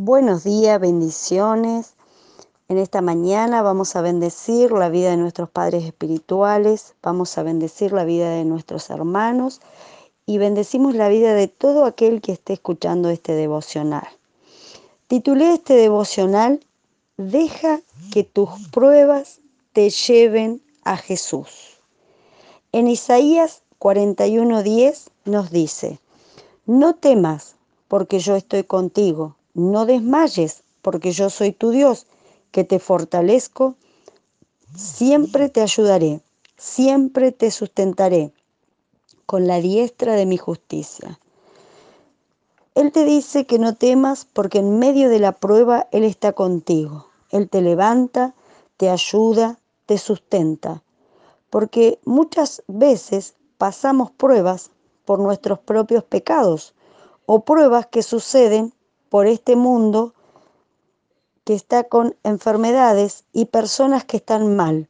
Buenos días, bendiciones. En esta mañana vamos a bendecir la vida de nuestros padres espirituales, vamos a bendecir la vida de nuestros hermanos y bendecimos la vida de todo aquel que esté escuchando este devocional. Titulé este devocional Deja que tus pruebas te lleven a Jesús. En Isaías 41:10 nos dice, No temas, porque yo estoy contigo no desmayes, porque yo soy tu Dios, que te fortalezco, siempre te ayudaré, siempre te sustentaré con la diestra de mi justicia. Él te dice que no temas porque en medio de la prueba Él está contigo. Él te levanta, te ayuda, te sustenta. Porque muchas veces pasamos pruebas por nuestros propios pecados o pruebas que suceden por este mundo que está con enfermedades y personas que están mal.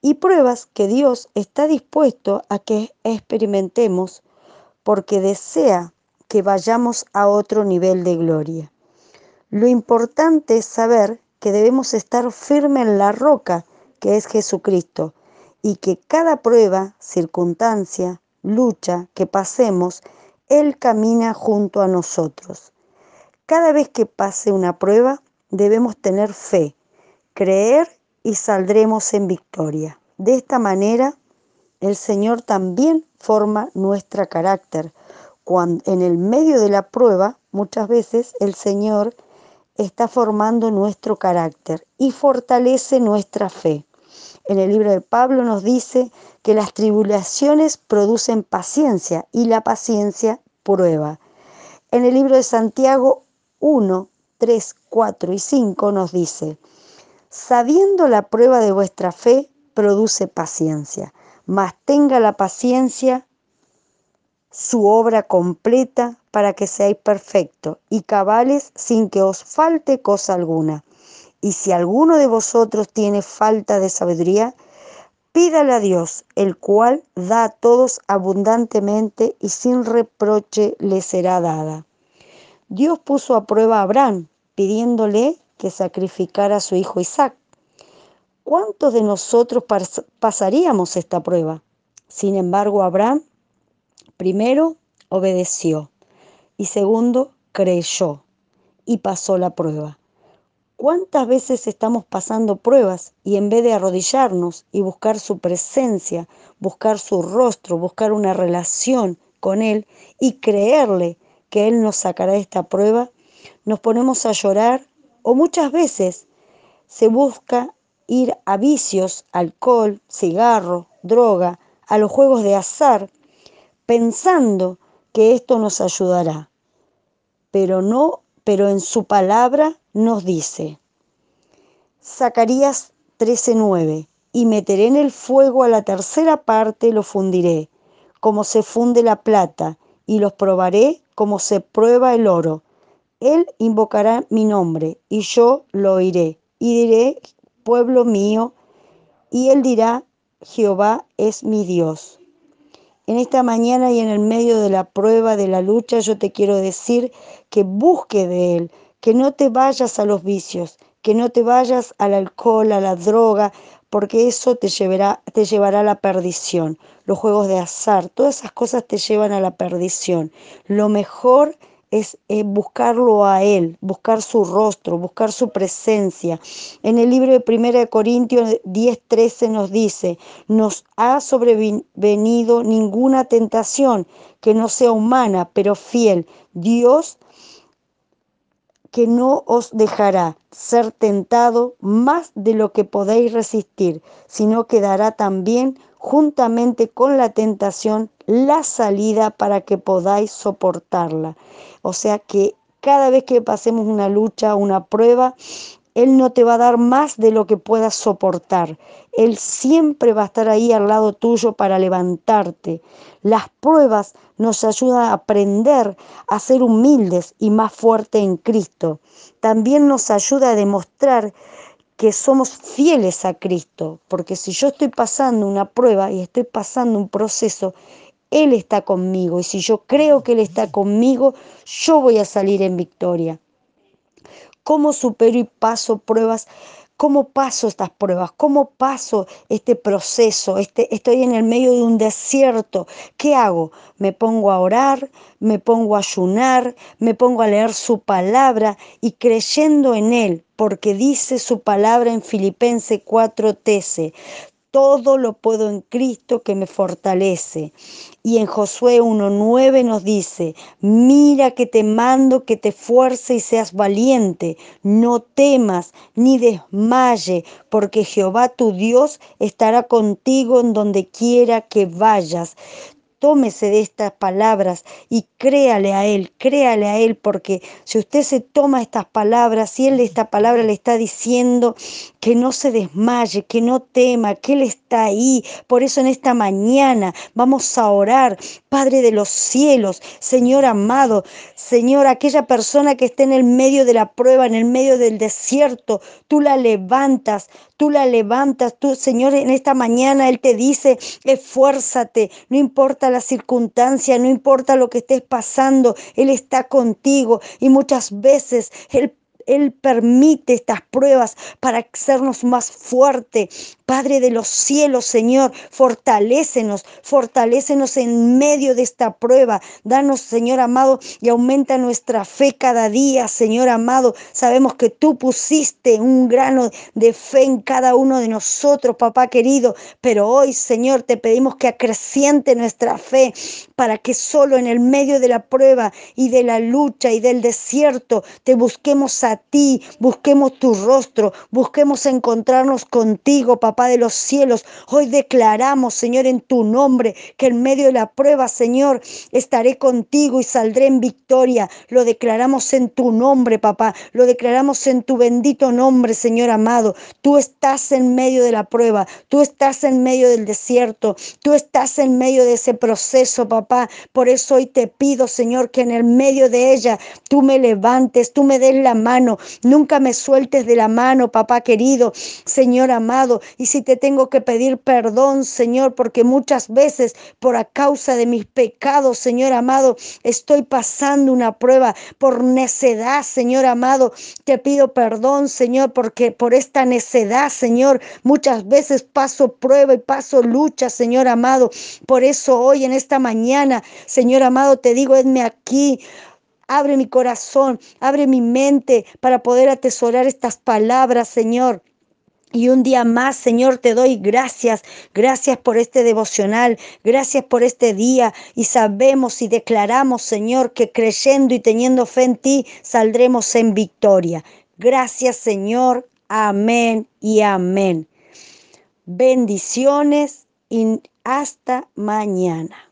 Y pruebas que Dios está dispuesto a que experimentemos porque desea que vayamos a otro nivel de gloria. Lo importante es saber que debemos estar firmes en la roca que es Jesucristo y que cada prueba, circunstancia, lucha que pasemos, Él camina junto a nosotros. Cada vez que pase una prueba, debemos tener fe, creer y saldremos en victoria. De esta manera, el Señor también forma nuestro carácter. Cuando, en el medio de la prueba, muchas veces el Señor está formando nuestro carácter y fortalece nuestra fe. En el libro de Pablo nos dice que las tribulaciones producen paciencia y la paciencia prueba. En el libro de Santiago 1, 3, 4 y 5 nos dice, sabiendo la prueba de vuestra fe, produce paciencia, mas tenga la paciencia su obra completa para que seáis perfectos y cabales sin que os falte cosa alguna. Y si alguno de vosotros tiene falta de sabiduría, pídale a Dios, el cual da a todos abundantemente y sin reproche le será dada. Dios puso a prueba a Abraham pidiéndole que sacrificara a su hijo Isaac. ¿Cuántos de nosotros pasaríamos esta prueba? Sin embargo, Abraham primero obedeció y segundo creyó y pasó la prueba. ¿Cuántas veces estamos pasando pruebas y en vez de arrodillarnos y buscar su presencia, buscar su rostro, buscar una relación con Él y creerle que Él nos sacará de esta prueba, nos ponemos a llorar o muchas veces se busca ir a vicios, alcohol, cigarro, droga, a los juegos de azar, pensando que esto nos ayudará. Pero no, pero en su palabra nos dice, Zacarías 13:9, y meteré en el fuego a la tercera parte, lo fundiré, como se funde la plata, y los probaré como se prueba el oro. Él invocará mi nombre y yo lo oiré y diré, pueblo mío, y él dirá, Jehová es mi Dios. En esta mañana y en el medio de la prueba, de la lucha, yo te quiero decir que busque de Él, que no te vayas a los vicios, que no te vayas al alcohol, a la droga, porque eso te llevará, te llevará a la perdición. Los juegos de azar, todas esas cosas te llevan a la perdición. Lo mejor es, buscarlo a Él, buscar su rostro, buscar su presencia. En el libro de 1 Corintios 10:13 nos dice, nos ha sobrevenido ninguna tentación que no sea humana, pero fiel. Dios que no os dejará ser tentado más de lo que podéis resistir, sino que dará también juntamente con la tentación la salida para que podáis soportarla. O sea que cada vez que pasemos una lucha, una prueba, él no te va a dar más de lo que puedas soportar. Él siempre va a estar ahí al lado tuyo para levantarte. Las pruebas nos ayudan a aprender a ser humildes y más fuertes en Cristo. También nos ayuda a demostrar que somos fieles a Cristo, porque si yo estoy pasando una prueba y estoy pasando un proceso, Él está conmigo y si yo creo que Él está conmigo, yo voy a salir en victoria. Cómo supero y paso pruebas ¿Cómo paso estas pruebas? ¿Cómo paso este proceso? Este, estoy en el medio de un desierto. ¿Qué hago? Me pongo a orar, me pongo a ayunar, me pongo a leer su palabra y creyendo en Él, porque dice su palabra en Filipenses 4:13 todo lo puedo en Cristo que me fortalece. Y en Josué 1.9 nos dice, mira que te mando que te fuerce y seas valiente, no temas ni desmaye, porque Jehová tu Dios estará contigo en donde quiera que vayas tómese de estas palabras y créale a Él, créale a Él, porque si usted se toma estas palabras, si Él esta palabra le está diciendo que no se desmaye, que no tema, que Él está ahí. Por eso en esta mañana vamos a orar, Padre de los cielos, Señor amado, Señor, aquella persona que esté en el medio de la prueba, en el medio del desierto, tú la levantas, tú la levantas, tú, Señor, en esta mañana Él te dice, esfuérzate, no importa la circunstancia, no importa lo que estés pasando, Él está contigo y muchas veces Él él permite estas pruebas para hacernos más fuerte. Padre de los cielos, Señor, fortalécenos, fortalécenos en medio de esta prueba. Danos, Señor amado, y aumenta nuestra fe cada día, Señor amado. Sabemos que tú pusiste un grano de fe en cada uno de nosotros, papá querido, pero hoy, Señor, te pedimos que acreciente nuestra fe para que solo en el medio de la prueba y de la lucha y del desierto te busquemos a ti, busquemos tu rostro, busquemos encontrarnos contigo, papá de los cielos. Hoy declaramos, Señor, en tu nombre, que en medio de la prueba, Señor, estaré contigo y saldré en victoria. Lo declaramos en tu nombre, papá. Lo declaramos en tu bendito nombre, Señor amado. Tú estás en medio de la prueba, tú estás en medio del desierto, tú estás en medio de ese proceso, papá. Por eso hoy te pido, Señor, que en el medio de ella tú me levantes, tú me des la mano, nunca me sueltes de la mano, papá querido, Señor amado. Y si te tengo que pedir perdón, Señor, porque muchas veces por a causa de mis pecados, Señor amado, estoy pasando una prueba por necedad, Señor amado. Te pido perdón, Señor, porque por esta necedad, Señor, muchas veces paso prueba y paso lucha, Señor amado. Por eso hoy en esta mañana, Señor amado, te digo, edme aquí. Abre mi corazón, abre mi mente para poder atesorar estas palabras, Señor. Y un día más, Señor, te doy gracias. Gracias por este devocional. Gracias por este día. Y sabemos y declaramos, Señor, que creyendo y teniendo fe en ti, saldremos en victoria. Gracias, Señor. Amén y amén. Bendiciones y hasta mañana.